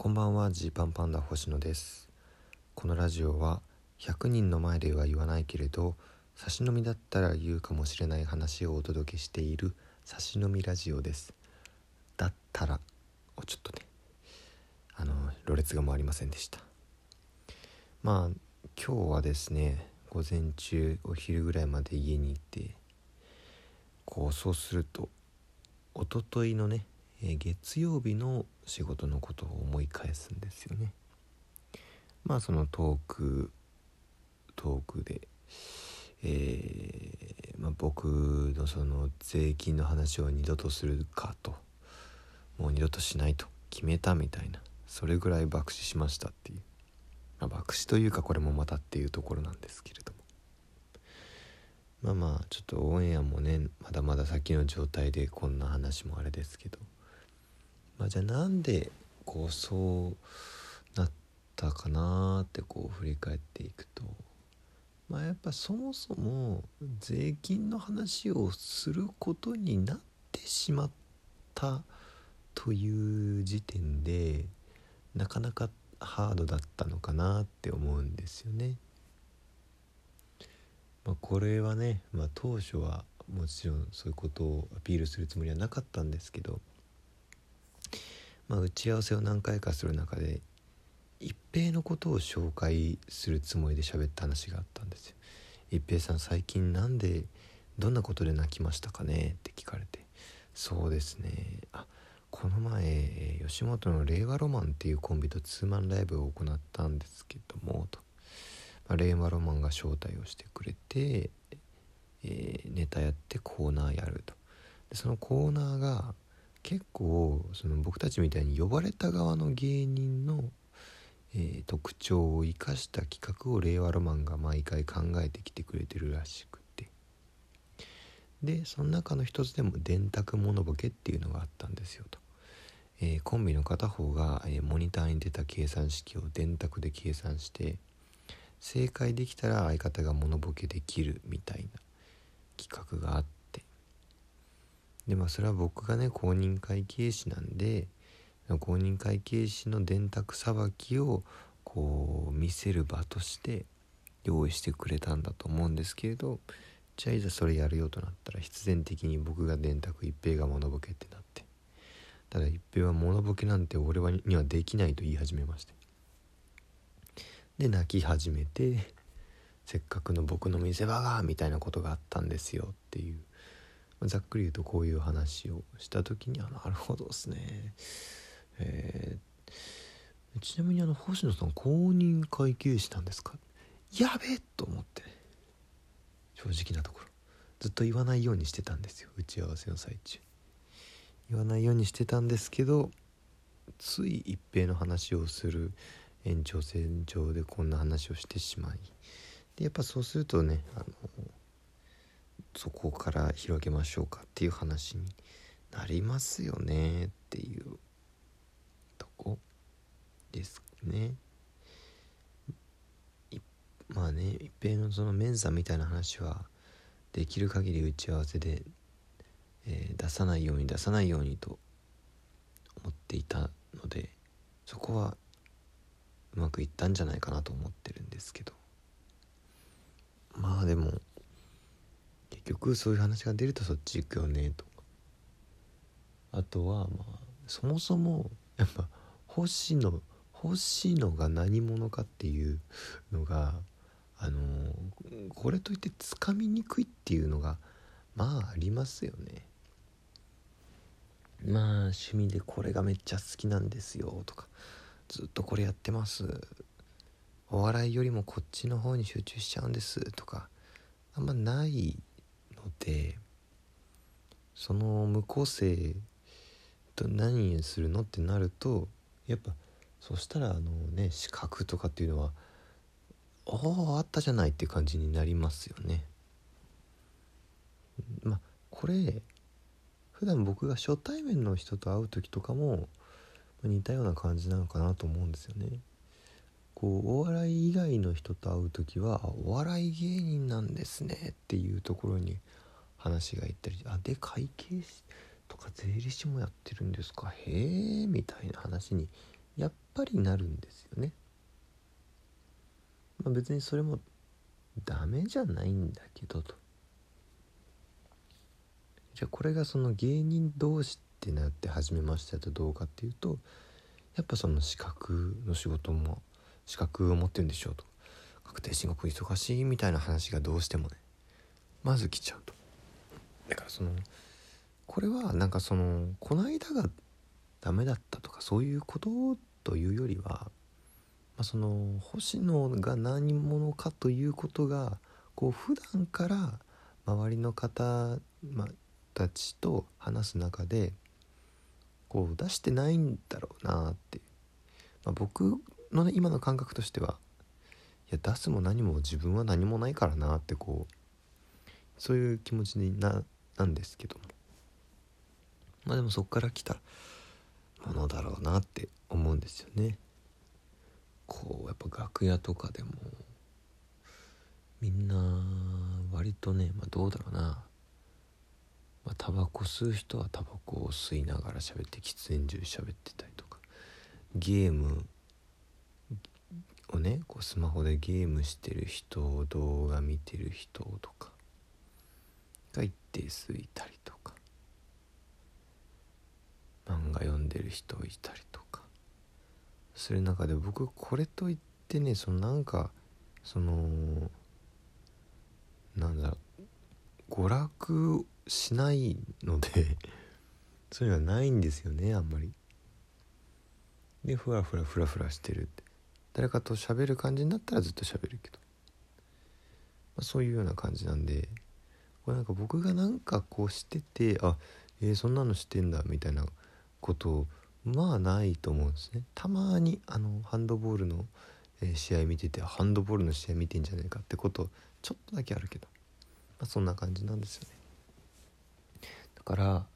こんばんはジーパンパンダ星野です。このラジオは100人の前では言わないけれど差し飲みだったら言うかもしれない話をお届けしている差し飲みラジオです。だったらをちょっとねあのろれつが回りませんでした。まあ今日はですね午前中お昼ぐらいまで家に行ってこうそうすると一昨日のね月曜日の仕事のことを思い返すんですよね。まあそのトークトークで、えー、まあ、僕のその税金の話を二度とするかともう二度としないと決めたみたいなそれぐらい爆死しましたっていう、まあ、爆死というかこれもまたっていうところなんですけれども。まあまあちょっとオンエアもねまだまだ先の状態でこんな話もあれですけど。まあ、じゃあなんでこうそうなったかなってこう振り返っていくとまあやっぱそもそも税金の話をすることになってしまったという時点でなかなかハードだったのかなって思うんですよね。まあ、これはね、まあ、当初はもちろんそういうことをアピールするつもりはなかったんですけどまあ、打ち合わせを何回かする中で一平のことを紹介するつもりで喋った話があったんですよ。一平さん最近なんでどんなことで泣きましたかねって聞かれて。そうですね。あこの前吉本の令和ロマンっていうコンビとツーマンライブを行ったんですけどもと、まあ、令和ロマンが招待をしてくれて、えー、ネタやってコーナーやると。でそのコーナーが結構その僕たちみたいに呼ばれた側の芸人の、えー、特徴を生かした企画を令和ロマンが毎回考えてきてくれてるらしくて。でその中の一つでも電卓モノボケっていうのがあったんですよと、えー、コンビの片方が、えー、モニターに出た計算式を電卓で計算して正解できたら相方がモノボケできるみたいな企画があってでまあそれは僕がね公認会計士なんで公認会計士の電卓さばきをこう見せる場として用意してくれたんだと思うんですけれどじゃあいざそれやるよとなったら必然的に僕が電卓一平がモノボケってなって。ただ一平はモノボケなんて俺はにはできないと言い始めまして。で泣き始めてせっかくの僕の見せ場がみたいなことがあったんですよっていう。ざっくり言うとこういう話をした時にあなるほどですね。えー、ちなみにあの星野さん公認会計士なんですか？やべえと思って正直なところ。ずっと言わないようにしてたんですよ打ち合わせの最中。言わないようにしてたんですけどつい一平の話をする延長線上でこんな話をしてしまい。でやっぱそうするとねあのそこから広げましょうかっていう話になりますよねっていうとこですね。まあね一平のそのメンサみたいな話はできる限り打ち合わせで、えー、出さないように出さないようにと思っていたのでそこはうまくいったんじゃないかなと思ってるんですけどまあでも局そういう話が出るとそっち行くよねとかあとはまあそもそもやっぱ星野星野が何者かっていうのがあのこれといってつかみにくいっていうのがまあありますよね。まあ趣味でこれがめっちゃ好きなんですよとかずっとこれやってますお笑いよりもこっちの方に集中しちゃうんですとかあんまないでその無個性と何にするのってなるとやっぱそしたらあのね資格とかっていうのはあああったじゃないって感じになりますよね。まあこれ普段僕が初対面の人と会う時とかも似たような感じなのかなと思うんですよね。こうお笑い以外の人と会う時はお笑い芸人なんですねっていうところに話がいったりあで会計士とか税理士もやってるんですか？へえみたいな話にやっぱりなるんですよね。まあ、別にそれもダメじゃないんだけどと。じゃあこれがその芸人同士ってなって始めましたとどうかっていうとやっぱその資格の仕事も資格を持ってるんでしょうと。確定申告忙しいみたいな話がどうしてもねまず来ちゃうと。だからそのこれはなんかそのこの間がダメだったとかそういうことというよりは、まあ、その星野が何者かということがこう普段から周りの方、まあ、たちと話す中でこう出してないんだろうなって、まあ、僕のね今の感覚としてはいや出すも何も自分は何もないからなってこうそういう気持ちにななんですけどもまあでもそっから来たものだろうなって思うんですよね。こうやっぱ楽屋とかでもみんな割とね、まあ、どうだろうなまあ、タバコ吸う人はタバコを吸いながら喋って喫煙所で喋ってたりとかゲームをねこうスマホでゲームしてる人動画見てる人とかが一定数いたりとか漫画読んでる人いたりとかする中で僕これといってねそのなんかそのなんだろう娯楽しないのでそういうのはないんですよねあんまり。でふらふらふらふらしてるって誰かと喋る感じになったらずっと喋るけど、まあ、そういうような感じなんでこれなんか僕がなんかこうしててあえー、そんなのしてんだみたいなことまあないと思うんですね。たまにあのハンドボールの、え、試合見ててハンドボールの試合見てんじゃないかってことちょっとだけあるけど、まあ、そんな感じなんですよね。だから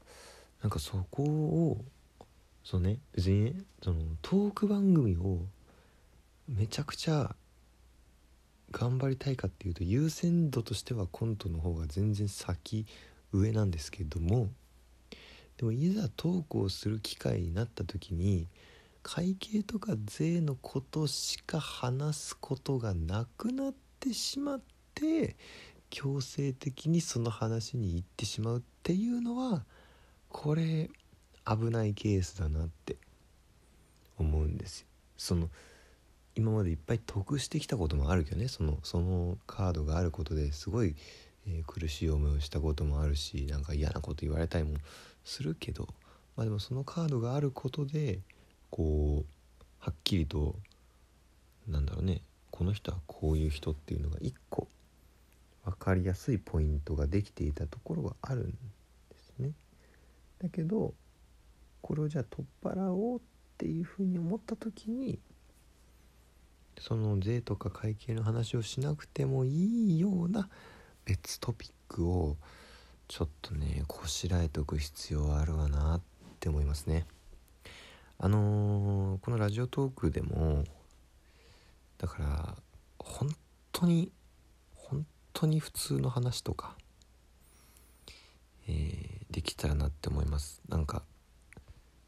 なんかそこをそうね別にそのトーク番組をめちゃくちゃ頑張りたいかっていうと優先度としてはコントの方が全然先上なんですけどもでもいざトークをする機会になった時に会計とか税のことしか話すことがなくなってしまって強制的にその話に行ってしまうっていうのはこれ危ないケースだなって思うんですよ。その今までいっぱい得してきたこともあるけどねそのそのカードがあることですごい、えー、苦しい思いをしたこともあるしなんか嫌なこと言われたりもするけどまあでもそのカードがあることでこうはっきりとなんだろうねこの人はこういう人っていうのが一個分かりやすいポイントができていたところはあるんですね。だけどこれをじゃあ取っ払おうっていうふうに思った時にその税とか会計の話をしなくてもいいような別トピックをちょっとねこしらえておく必要はあるわなって思いますね。あのー、このラジオトークでもだから本当に本当に普通の話とか、えー、できたらなって思いますなんか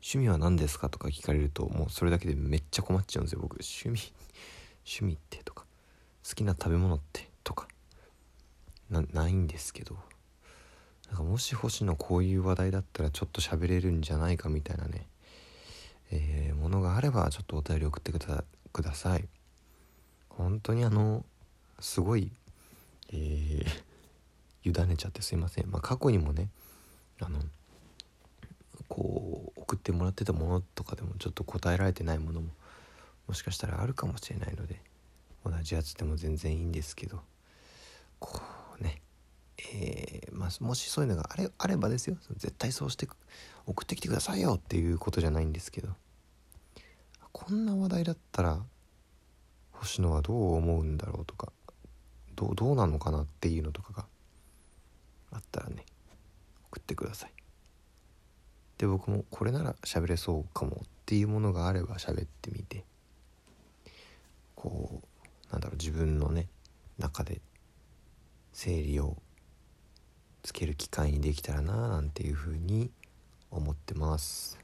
趣味は何ですかとか聞かれるともうそれだけでめっちゃ困っちゃうんですよ僕趣味趣味ってとか好きな食べ物ってとかないんですけどなんかもし星野こういう話題だったらちょっと喋れるんじゃないかみたいなね、えー、ものがあればちょっとお便り送ってくだください。本当にあのすごいえー、委ねちゃってすいません、まあ、過去にもねあのこう送ってもらってたものとかでもちょっと答えられてないものももしかしたらあるかもしれないので同じやつでも全然いいんですけど。こうね。えー、まあ、もしそういうのがあれあればですよ。絶対そうして送ってきてくださいよっていうことじゃないんですけど。こんな話題だったら星野はどう思うんだろうとかどうどうなのかなっていうのとかがあったらね送ってください。で僕もこれなら喋れそうかもっていうものがあれば喋ってみて。こうなんだろう自分のね中で整理をつける機会にできたらななんていうふうに思ってます。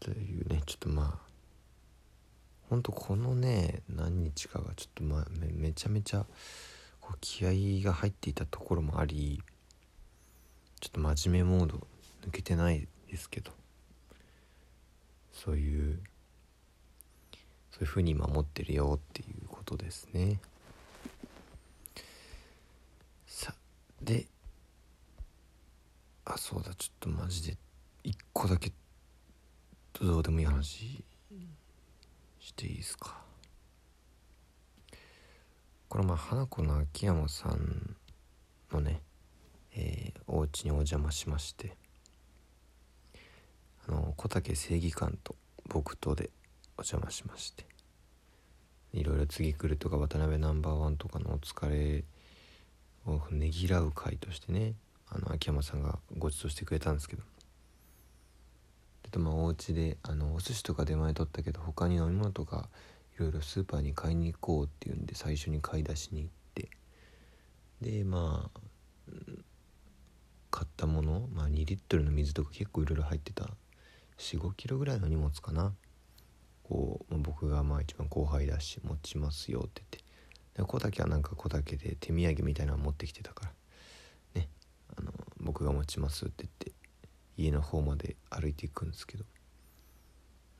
というねちょっとまあほんとこのね何日かがちょっと、ま、めめちゃめちゃこう気合が入っていたところもありちょっと真面目モード抜けてないですけどそういうそういうふうに守ってるよっていうことですね。さであそうだちょっとマジで一個だけどうでもいい話していいですか。これまあ花子の秋山さんのね、えー、お家にお邪魔しましてあの小竹正義感と僕とでお邪魔しまして。いろいろ次来るとか渡辺ナンバーワンとかのお疲れをねぎらう会としてねあの秋山さんがご馳走してくれたんですけど。とまあお家であのお寿司とか出前取ったけど他に飲み物とかいろいろスーパーに買いに行こうっていうんで最初に買い出しに行って。でまあ買ったもの、まあ、2リットルの水とか結構いろいろ入ってた。45キロぐらいの荷物かな。こう、僕がまあ一番後輩だし持ちますよって言って。で小竹はなんか小竹で手土産みたいなの持ってきてたから。ね。あの僕が持ちますって言って家の方まで歩いていくんですけど、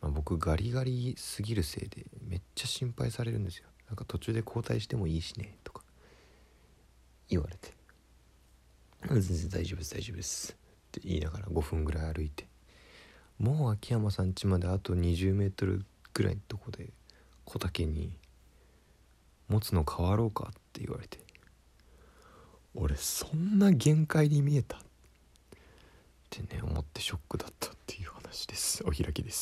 まあ、僕ガリガリすぎるせいでめっちゃ心配されるんですよ。なんか途中で交代してもいいしねとか。言われて「全然大丈夫です大丈夫です」って言いながら5分ぐらい歩いて。もう秋山さん家まであと20メートルぐらいのとこで小竹に「持つの変わろうか」って言われて俺そんな限界に見えた？ってね思ってショックだったっていう話です。お開きです。